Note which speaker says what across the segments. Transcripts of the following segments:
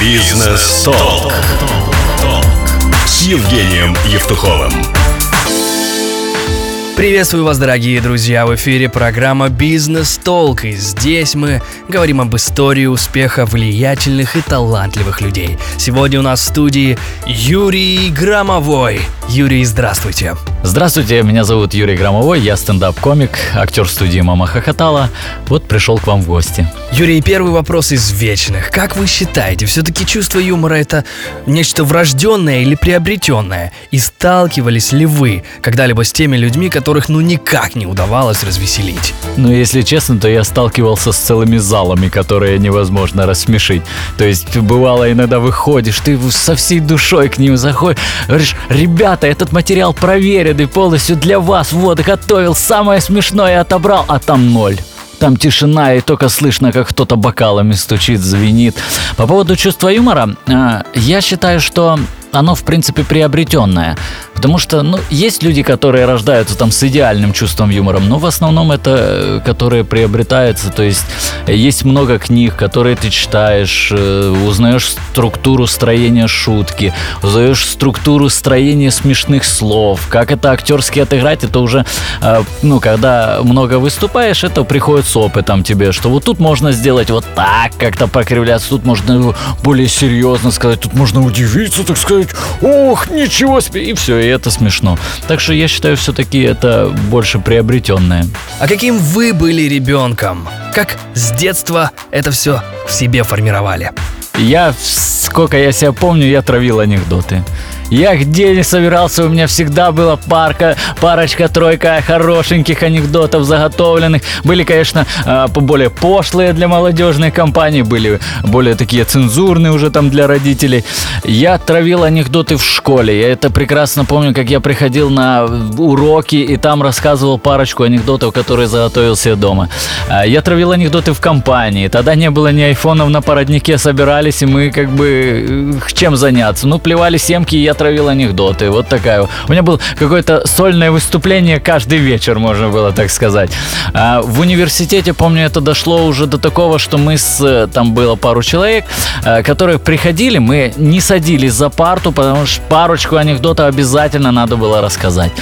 Speaker 1: Бизнес-толк. С Евгением Евтуховым.
Speaker 2: Приветствую вас, дорогие друзья! В эфире программа «Бизнес Толк», и здесь мы говорим об истории успеха влиятельных и талантливых людей. Сегодня у нас в студии Юрий Громовой. Юрий, здравствуйте!
Speaker 3: Здравствуйте, меня зовут Юрий Громовой, я стендап-комик, актер студии «Мама хохотала». Вот пришел к вам в гости.
Speaker 2: Юрий, первый вопрос из вечных. Как вы считаете, все-таки чувство юмора это нечто врожденное или приобретенное? И сталкивались ли вы когда-либо с теми людьми, которых ну никак не удавалось развеселить?
Speaker 3: Ну, если честно, то я сталкивался с целыми залами, которые невозможно рассмешить. То есть, бывало, иногда выходишь, ты со всей душой к ним заходишь, говоришь, ребята, этот материал проверенный полностью для вас, вот, готовил, самое смешное отобрал, а там ноль. Там тишина, и только слышно, как кто-то бокалами стучит, звенит. По поводу чувства юмора, э, я считаю, что оно, в принципе, приобретенное. Потому что, ну, есть люди, которые рождаются там с идеальным чувством юмора, но в основном это э, которые приобретаются, то есть есть много книг, которые ты читаешь, э, узнаешь структуру строения шутки, узнаешь структуру строения смешных слов, как это актерски отыграть, это уже, э, ну, когда много выступаешь, это приходит с опытом тебе, что вот тут можно сделать вот так, как-то покривляться, тут можно более серьезно сказать, тут можно удивиться, так сказать, ох, ничего себе, и все, и это смешно. Так что я считаю, все-таки это больше приобретенное.
Speaker 2: А каким вы были ребенком? Как с детства это все в себе формировали?
Speaker 3: Я, сколько я себя помню, я травил анекдоты. Я где не собирался, у меня всегда была парка, парочка-тройка хорошеньких анекдотов заготовленных. Были, конечно, а, более пошлые для молодежной компании, были более такие цензурные уже там для родителей. Я травил анекдоты в школе. Я это прекрасно помню, как я приходил на уроки и там рассказывал парочку анекдотов, которые заготовил себе дома. А, я травил анекдоты в компании. Тогда не было ни айфонов на породнике, собирались, и мы как бы э, чем заняться. Ну, плевали семки, и я травил анекдоты. Вот такая. У меня был какое-то сольное выступление каждый вечер, можно было так сказать. А в университете, помню, это дошло уже до такого, что мы с... Там было пару человек, э, которые приходили, мы не садились за парту, потому что парочку анекдотов обязательно надо было рассказать.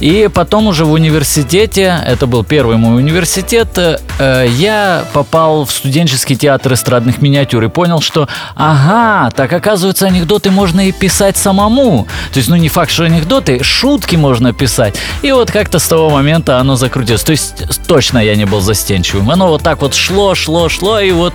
Speaker 3: И потом уже в университете, это был первый мой университет, э, я попал в студенческий театр эстрадных миниатюр и понял, что ага, так оказывается анекдоты можно и писать самому. То есть, ну не факт, что анекдоты, шутки можно писать. И вот как-то с того момента оно закрутилось. То есть точно я не был застенчивым. Оно вот так вот шло, шло, шло, и вот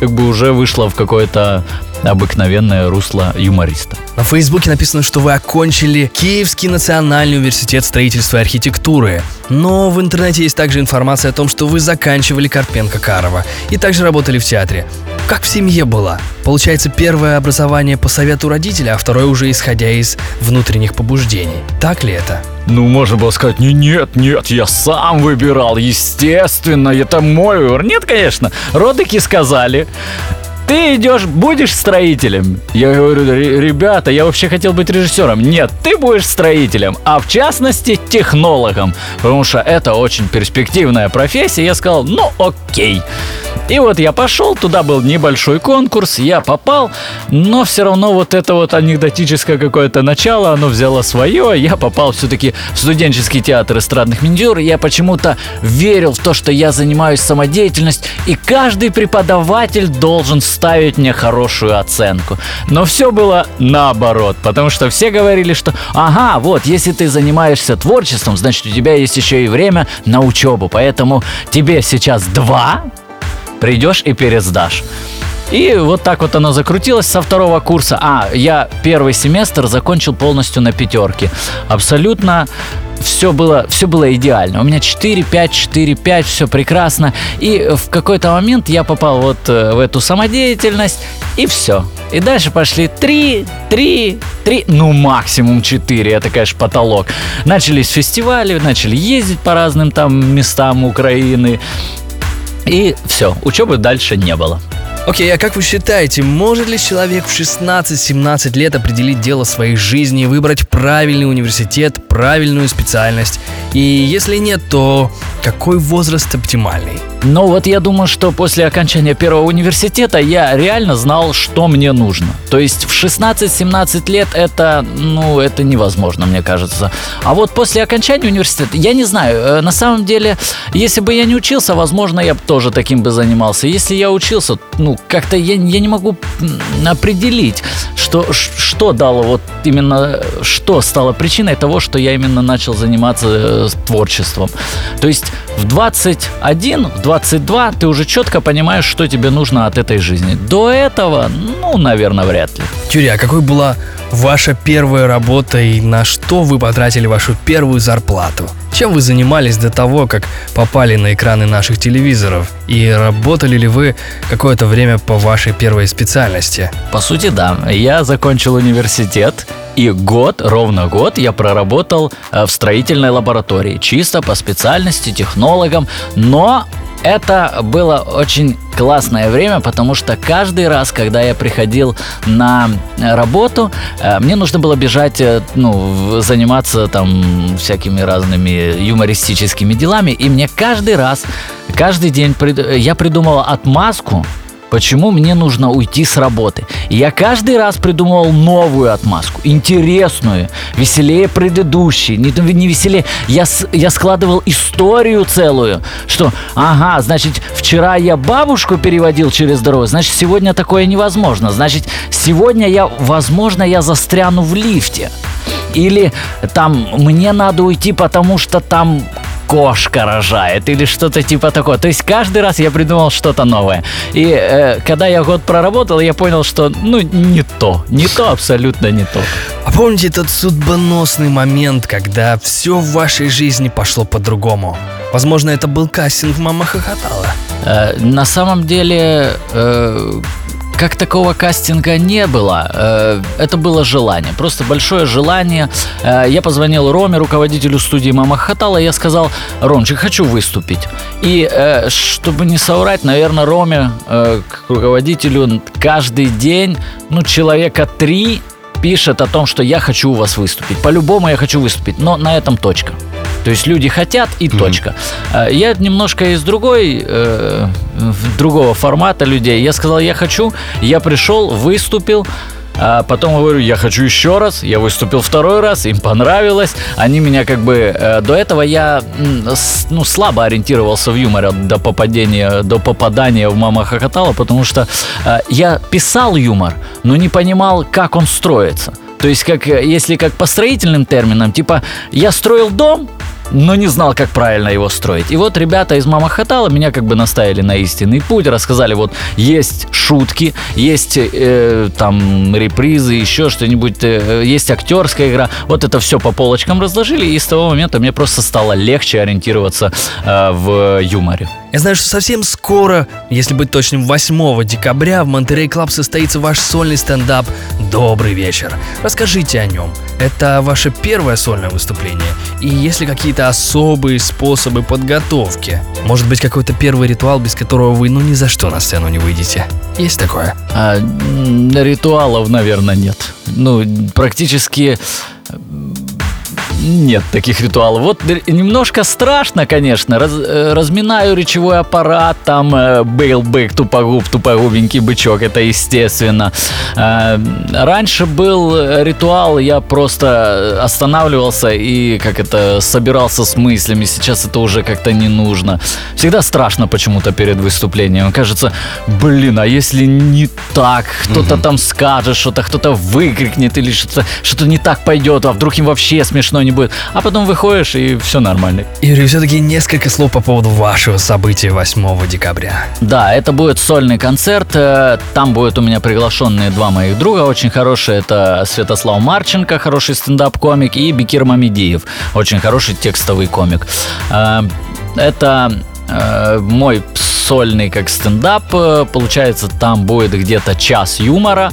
Speaker 3: как бы уже вышло в какое-то обыкновенное русло юмориста.
Speaker 2: На Фейсбуке написано, что вы окончили Киевский национальный университет строительства и архитектуры. Но в интернете есть также информация о том, что вы заканчивали Карпенко Карова и также работали в театре. Как в семье было? Получается, первое образование по совету родителя, а второе уже исходя из внутренних побуждений. Так ли это?
Speaker 3: Ну, можно было сказать, не, нет, нет, я сам выбирал, естественно, это мой выбор. Нет, конечно, родыки сказали, ты идешь, будешь строителем? Я говорю, ребята, я вообще хотел быть режиссером. Нет, ты будешь строителем, а в частности технологом, потому что это очень перспективная профессия. Я сказал, ну окей. И вот я пошел, туда был небольшой конкурс, я попал, но все равно вот это вот анекдотическое какое-то начало, оно взяло свое, я попал все-таки в студенческий театр эстрадных миндюр, я почему-то верил в то, что я занимаюсь самодеятельностью, и каждый преподаватель должен ставить мне хорошую оценку. Но все было наоборот, потому что все говорили, что ага, вот, если ты занимаешься творчеством, значит у тебя есть еще и время на учебу, поэтому тебе сейчас два, придешь и пересдашь. И вот так вот оно закрутилось со второго курса. А, я первый семестр закончил полностью на пятерке. Абсолютно все было, все было идеально. У меня 4, 5, 4, 5, все прекрасно. И в какой-то момент я попал вот э, в эту самодеятельность, и все. И дальше пошли 3, 3, 3, ну максимум 4, это, конечно, потолок. Начались фестивали, начали ездить по разным там местам Украины. И все, учебы дальше не было.
Speaker 2: Окей, а как вы считаете, может ли человек в 16-17 лет определить дело своей жизни и выбрать правильный университет, правильную специальность? И если нет, то какой возраст оптимальный?
Speaker 3: Ну вот я думаю, что после окончания первого университета я реально знал, что мне нужно. То есть в 16-17 лет это, ну, это невозможно, мне кажется. А вот после окончания университета, я не знаю, э, на самом деле, если бы я не учился, возможно, я бы тоже таким бы занимался. Если я учился, ну, как-то я, я не могу определить, что, что дало вот именно, что стало причиной того, что я именно начал заниматься э, творчеством. То есть в 21, в 22 ты уже четко понимаешь, что тебе нужно от этой жизни. До этого, ну, наверное, вряд ли.
Speaker 2: Тюря, какой была ваша первая работа и на что вы потратили вашу первую зарплату? Чем вы занимались до того, как попали на экраны наших телевизоров? И работали ли вы какое-то время по вашей первой специальности?
Speaker 3: По сути, да. Я закончил университет, и год, ровно год я проработал э, в строительной лаборатории, чисто по специальности, технологом, но это было очень классное время, потому что каждый раз, когда я приходил на работу, э, мне нужно было бежать, э, ну, заниматься там всякими разными юмористическими делами, и мне каждый раз, каждый день я придумала отмазку, Почему мне нужно уйти с работы? Я каждый раз придумывал новую отмазку, интересную, веселее предыдущей, не, не веселее. Я, я складывал историю целую, что, ага, значит, вчера я бабушку переводил через дорогу, значит, сегодня такое невозможно. Значит, сегодня я, возможно, я застряну в лифте. Или там мне надо уйти, потому что там кошка рожает или что-то типа такого. То есть каждый раз я придумал что-то новое. И э, когда я год проработал, я понял, что ну не то, не то, абсолютно не то.
Speaker 2: А помните тот судьбоносный момент, когда все в вашей жизни пошло по-другому? Возможно, это был кастинг «Мама хохотала».
Speaker 3: Э, на самом деле, э, как такого кастинга не было. Э, это было желание, просто большое желание. Э, я позвонил Роме, руководителю студии Мама Хатала, я сказал, Ромчик, хочу выступить. И э, чтобы не соврать, наверное, Роме, к руководителю, каждый день, ну, человека три пишет о том, что я хочу у вас выступить. По-любому я хочу выступить, но на этом точка. То есть люди хотят и точка. Mm-hmm. Я немножко из другой, э, другого формата людей. Я сказал, я хочу, я пришел, выступил. А потом говорю, я хочу еще раз. Я выступил второй раз, им понравилось. Они меня как бы... Э, до этого я ну, слабо ориентировался в юморе до попадения, до попадания в «Мама хохотала», потому что э, я писал юмор, но не понимал, как он строится. То есть, как, э, если как по строительным терминам, типа, я строил дом, но не знал, как правильно его строить. И вот ребята из Мама Хатала меня как бы наставили на истинный путь, рассказали, вот есть шутки, есть э, там репризы, еще что-нибудь, э, есть актерская игра. Вот это все по полочкам разложили, и с того момента мне просто стало легче ориентироваться э, в юморе.
Speaker 2: Я знаю, что совсем скоро, если быть точным, 8 декабря в Monterey Club состоится ваш сольный стендап «Добрый вечер». Расскажите о нем. Это ваше первое сольное выступление? И есть ли какие-то особые способы подготовки? Может быть, какой-то первый ритуал, без которого вы ну ни за что на сцену не выйдете? Есть такое?
Speaker 3: А, ритуалов, наверное, нет. Ну, практически нет таких ритуалов. Вот немножко страшно, конечно. Раз, э, разминаю речевой аппарат, там э, был бык, тупогуб, тупогубенький бычок, это естественно. Э, раньше был ритуал, я просто останавливался и как это собирался с мыслями. Сейчас это уже как-то не нужно. Всегда страшно почему-то перед выступлением. Кажется, блин, а если не так, кто-то угу. там скажет что-то, кто-то выкрикнет или что-то что не так пойдет, а вдруг им вообще смешно не будет. А потом выходишь, и все нормально.
Speaker 2: Юрий, все-таки несколько слов по поводу вашего события 8 декабря.
Speaker 3: Да, это будет сольный концерт. Э, там будут у меня приглашенные два моих друга, очень хорошие. Это Святослав Марченко, хороший стендап-комик, и Бекир Мамедиев, очень хороший текстовый комик. Э, это э, мой сольный как стендап. Э, Получается, там будет где-то час юмора,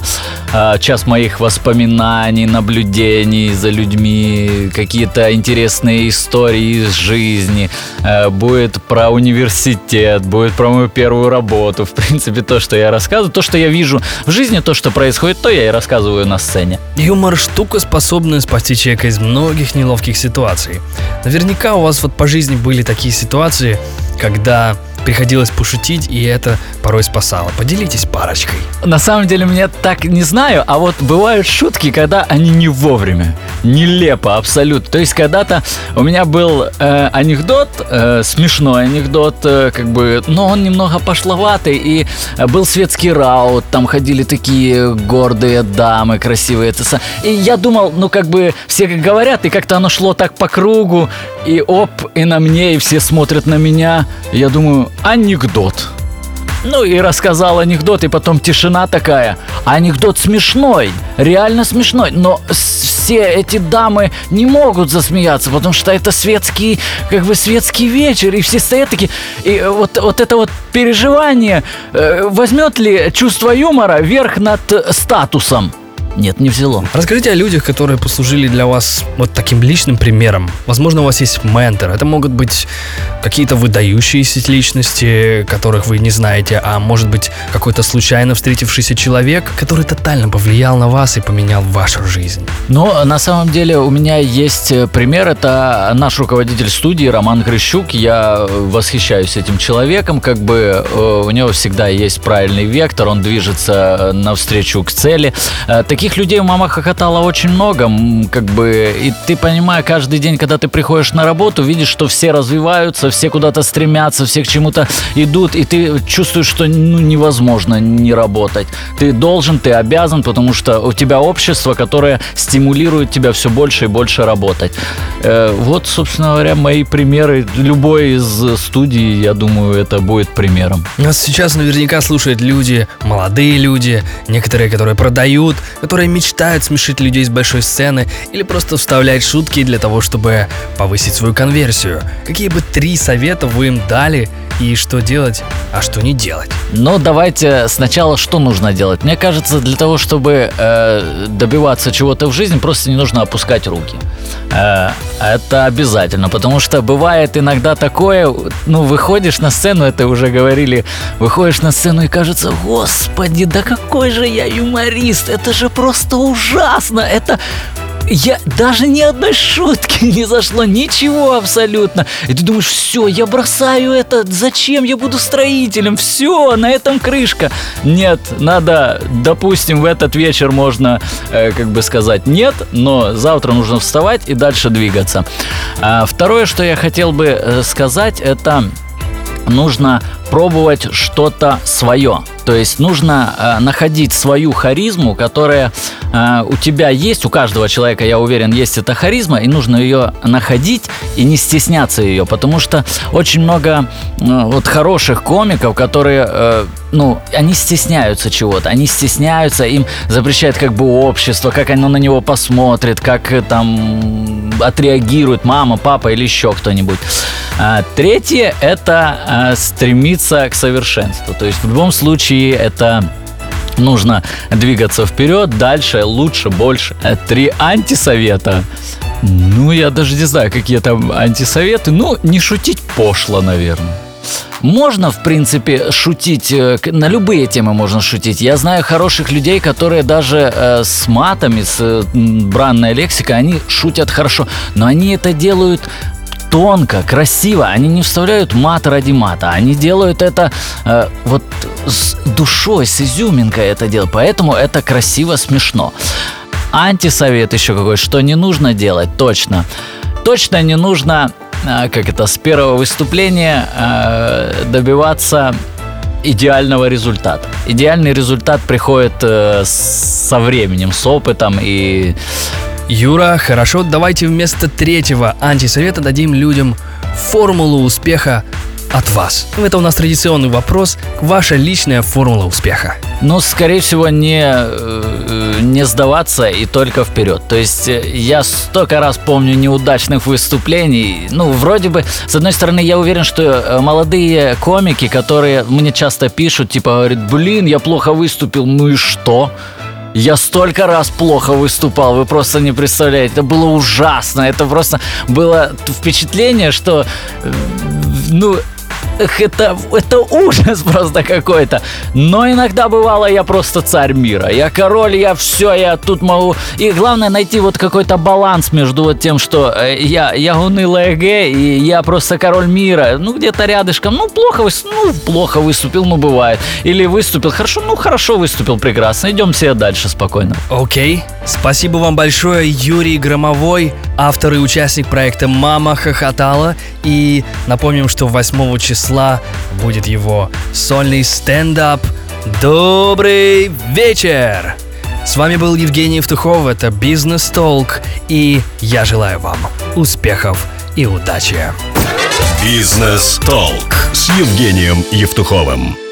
Speaker 3: э, час моих воспоминаний, наблюдений за людьми, какие-то интересные истории из жизни. Э, Будет про университет, будет про мою первую работу. В принципе, то, что я рассказываю, то, что я вижу в жизни, то, что происходит, то я и рассказываю на сцене.
Speaker 2: Юмор – штука, способная спасти человека из многих неловких ситуаций. Наверняка у вас вот по жизни были такие ситуации, когда приходилось пошутить, и это порой спасало. Поделитесь парочкой.
Speaker 3: На самом деле, мне так не знаю, а вот бывают шутки, когда они не вовремя. Нелепо, абсолютно. То есть, когда-то у меня был э, анекдот, э, смешной анекдот, э, как бы, но он немного пошловатый, и э, был светский раут, там ходили такие гордые дамы, красивые. И я думал, ну, как бы, все как говорят, и как-то оно шло так по кругу, и оп, и на мне, и все смотрят на меня. Я думаю, анекдот. Ну и рассказал анекдот, и потом тишина такая. Анекдот смешной, реально смешной, но все эти дамы не могут засмеяться, потому что это светский, как бы светский вечер, и все стоят такие. И вот, вот это вот переживание, э, возьмет ли чувство юмора верх над статусом? Нет, не взяло.
Speaker 2: Расскажите о людях, которые послужили для вас вот таким личным примером. Возможно, у вас есть ментор. Это могут быть какие-то выдающиеся личности, которых вы не знаете, а может быть какой-то случайно встретившийся человек, который тотально повлиял на вас и поменял вашу жизнь.
Speaker 3: Но на самом деле у меня есть э, пример. Это наш руководитель студии Роман Грыщук. Я э, восхищаюсь этим человеком. Как бы э, у него всегда есть правильный вектор, он движется навстречу к цели. Э, Таких людей у мама хохотала очень много. Как бы, и ты понимаешь, каждый день, когда ты приходишь на работу, видишь, что все развиваются, все куда-то стремятся, все к чему-то идут, и ты чувствуешь, что ну, невозможно не работать. Ты должен, ты обязан, потому что у тебя общество, которое стимулирует тебя все больше и больше работать. Э, вот, собственно говоря, мои примеры. Любой из студий, я думаю, это будет примером.
Speaker 2: Нас сейчас наверняка слушают люди, молодые люди, некоторые, которые продают, которые мечтают смешить людей с большой сцены или просто вставлять шутки для того, чтобы повысить свою конверсию. Какие бы три совета вы им дали и что делать, а что не делать?
Speaker 3: Но давайте сначала что нужно делать? Мне кажется, для того, чтобы э, добиваться чего-то в жизни, просто не нужно опускать руки. Э, это обязательно, потому что бывает иногда такое, ну, выходишь на сцену, это уже говорили, выходишь на сцену и кажется, господи, да какой же я юморист, это же просто ужасно, это я даже ни одной шутки не зашло, ничего абсолютно. И ты думаешь, все, я бросаю это, зачем я буду строителем? Все, на этом крышка. Нет, надо, допустим, в этот вечер можно, э, как бы сказать, нет, но завтра нужно вставать и дальше двигаться. А второе, что я хотел бы э, сказать, это нужно пробовать что-то свое. То есть нужно э, находить свою харизму, которая э, у тебя есть, у каждого человека, я уверен, есть эта харизма, и нужно ее находить и не стесняться ее, потому что очень много э, вот хороших комиков, которые, э, ну, они стесняются чего-то, они стесняются, им запрещает как бы общество, как оно на него посмотрит, как э, там отреагирует мама, папа или еще кто-нибудь. А, Третье – это а, стремиться к совершенству. То есть в любом случае это нужно двигаться вперед, дальше, лучше, больше. Э, Три антисовета. Ну, я даже не знаю, какие там антисоветы. Ну, не шутить пошло, наверное. Можно, в принципе, шутить, э, на любые темы можно шутить. Я знаю хороших людей, которые даже э, с матами, с э, бранной лексикой, они шутят хорошо, но они это делают тонко, красиво. Они не вставляют мат ради мата. Они делают это э, вот с душой, с изюминкой это делают. Поэтому это красиво, смешно. Антисовет еще какой, что не нужно делать, точно. Точно не нужно, э, как это, с первого выступления э, добиваться идеального результата. Идеальный результат приходит э, со временем, с опытом и
Speaker 2: Юра, хорошо, давайте вместо третьего антисовета дадим людям формулу успеха от вас? Это у нас традиционный вопрос, ваша личная формула успеха.
Speaker 3: Ну, скорее всего, не, э, не сдаваться и только вперед. То есть э, я столько раз помню неудачных выступлений. Ну, вроде бы, с одной стороны, я уверен, что э, молодые комики, которые мне часто пишут, типа, говорят, блин, я плохо выступил, ну и что? Я столько раз плохо выступал, вы просто не представляете. Это было ужасно. Это просто было впечатление, что э, ну, Эх, это, это ужас просто какой-то. Но иногда бывало, я просто царь мира. Я король, я все, я тут могу... И главное найти вот какой-то баланс между вот тем, что э, я, я унылая г, и я просто король мира. Ну, где-то рядышком. Ну, плохо, выс... ну, плохо выступил, ну, бывает. Или выступил хорошо, ну, хорошо выступил, прекрасно. Идем себе дальше спокойно.
Speaker 2: Окей. Спасибо вам большое, Юрий Громовой, автор и участник проекта «Мама хохотала». И напомним, что 8 числа будет его сольный стендап «Добрый вечер!» С вами был Евгений Евтухов, это «Бизнес Толк», и я желаю вам успехов и удачи.
Speaker 1: Бизнес Толк с Евгением Евтуховым.